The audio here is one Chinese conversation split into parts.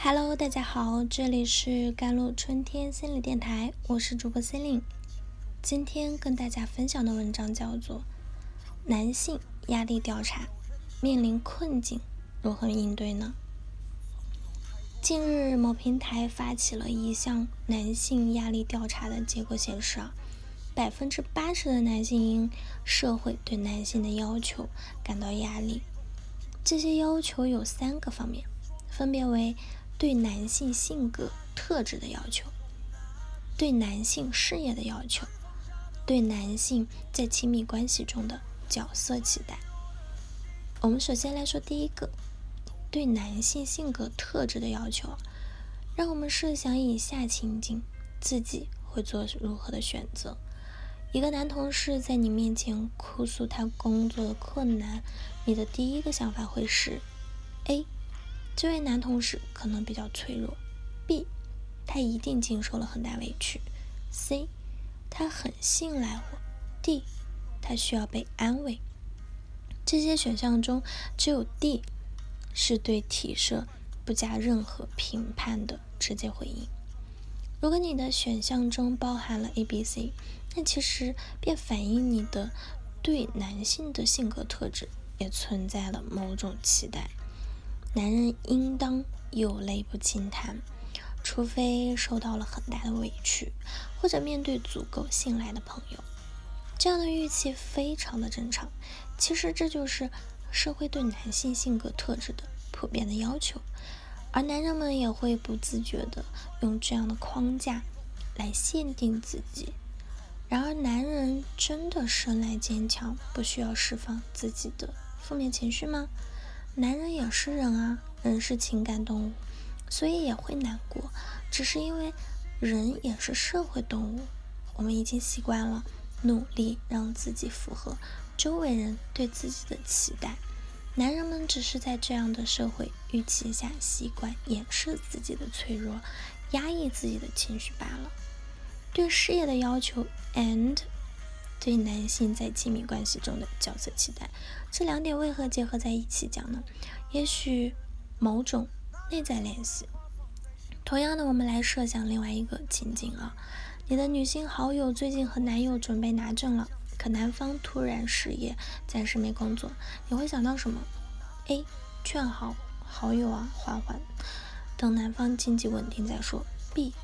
Hello，大家好，这里是甘露春天心理电台，我是主播 c e l i n e 今天跟大家分享的文章叫做《男性压力调查面临困境，如何应对呢？》近日，某平台发起了一项男性压力调查的结果显示啊，百分之八十的男性因社会对男性的要求感到压力。这些要求有三个方面，分别为。对男性性格特质的要求，对男性事业的要求，对男性在亲密关系中的角色期待。我们首先来说第一个，对男性性格特质的要求。让我们设想以下情景，自己会做如何的选择？一个男同事在你面前哭诉他工作的困难，你的第一个想法会是 A。这位男同事可能比较脆弱，B，他一定经受了很大委屈，C，他很信赖我，D，他需要被安慰。这些选项中，只有 D 是对体设不加任何评判的直接回应。如果你的选项中包含了 A、B、C，那其实便反映你的对男性的性格特质也存在了某种期待。男人应当有泪不轻弹，除非受到了很大的委屈，或者面对足够信赖的朋友。这样的预期非常的正常。其实这就是社会对男性性格特质的普遍的要求，而男人们也会不自觉的用这样的框架来限定自己。然而，男人真的生来坚强，不需要释放自己的负面情绪吗？男人也是人啊，人是情感动物，所以也会难过。只是因为人也是社会动物，我们已经习惯了努力让自己符合周围人对自己的期待。男人们只是在这样的社会预期下习惯掩饰自己的脆弱，压抑自己的情绪罢了。对事业的要求，and。对男性在亲密关系中的角色期待，这两点为何结合在一起讲呢？也许某种内在联系。同样的，我们来设想另外一个情景啊，你的女性好友最近和男友准备拿证了，可男方突然失业，暂时没工作，你会想到什么？A. 劝好好友啊，缓缓，等男方经济稳定再说。B.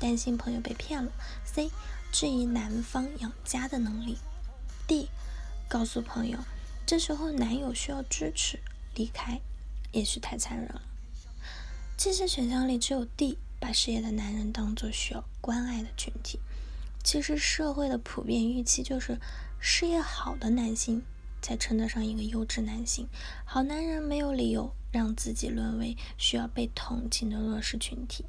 担心朋友被骗了。C. 质疑男方养家的能力。D，告诉朋友，这时候男友需要支持，离开也许太残忍了。这些选项里，只有 D 把事业的男人当作需要关爱的群体。其实社会的普遍预期就是，事业好的男性才称得上一个优质男性。好男人没有理由让自己沦为需要被同情的弱势群体。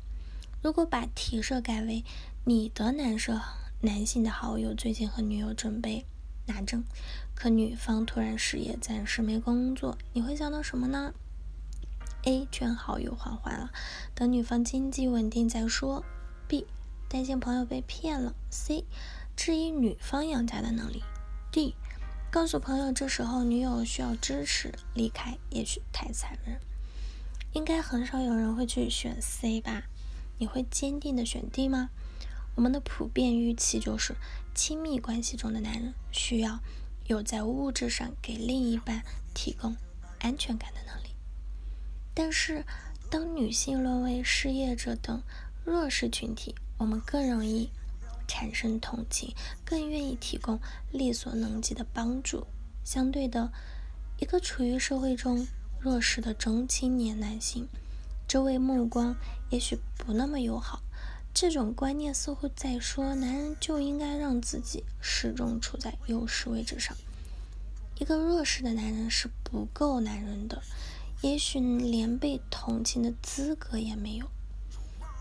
如果把题设改为你的男设。男性的好友最近和女友准备拿证，可女方突然失业，暂时没工作，你会想到什么呢？A. 劝好友缓缓了，等女方经济稳定再说。B. 担心朋友被骗了。C. 质疑女方养家的能力。D. 告诉朋友这时候女友需要支持，离开也许太残忍。应该很少有人会去选 C 吧？你会坚定的选 D 吗？我们的普遍预期就是，亲密关系中的男人需要有在物质上给另一半提供安全感的能力。但是，当女性沦为失业者等弱势群体，我们更容易产生同情，更愿意提供力所能及的帮助。相对的，一个处于社会中弱势的中青年男性，周围目光也许不那么友好。这种观念似乎在说，男人就应该让自己始终处在优势位置上。一个弱势的男人是不够男人的，也许连被同情的资格也没有。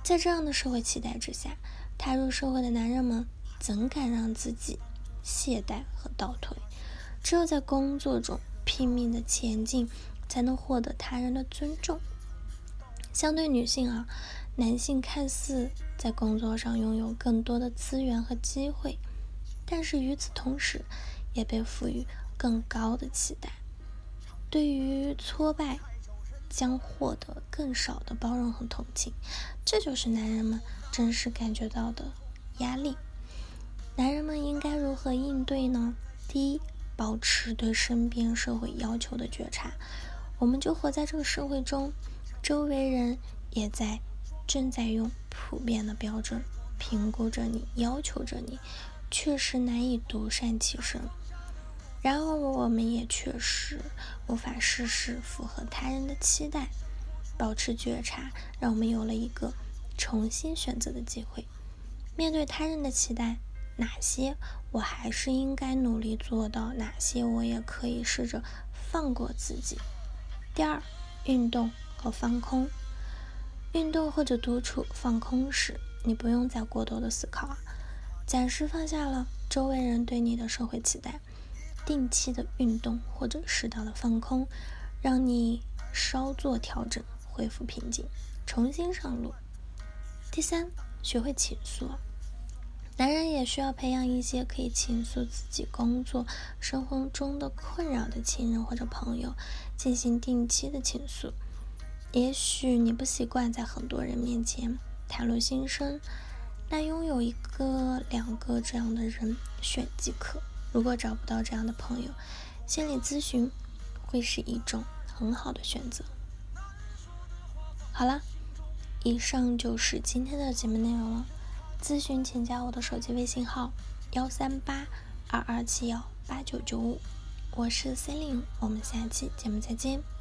在这样的社会期待之下，踏入社会的男人们怎敢让自己懈怠和倒退？只有在工作中拼命的前进，才能获得他人的尊重。相对女性啊。男性看似在工作上拥有更多的资源和机会，但是与此同时，也被赋予更高的期待。对于挫败，将获得更少的包容和同情。这就是男人们真实感觉到的压力。男人们应该如何应对呢？第一，保持对身边社会要求的觉察。我们就活在这个社会中，周围人也在正在用普遍的标准评估着你，要求着你，确实难以独善其身。然而，我们也确实无法事事符合他人的期待。保持觉察，让我们有了一个重新选择的机会。面对他人的期待。哪些我还是应该努力做到？哪些我也可以试着放过自己？第二，运动和放空。运动或者独处放空时，你不用再过多的思考啊，暂时放下了周围人对你的社会期待。定期的运动或者适当的放空，让你稍作调整，恢复平静，重新上路。第三，学会倾诉。男人也需要培养一些可以倾诉自己工作、生活中的困扰的亲人或者朋友，进行定期的倾诉。也许你不习惯在很多人面前袒露心声，那拥有一个、两个这样的人选即可。如果找不到这样的朋友，心理咨询会是一种很好的选择。好了，以上就是今天的节目内容了。咨询请加我的手机微信号：幺三八二二七幺八九九五，我是 Celine，我们下期节目再见。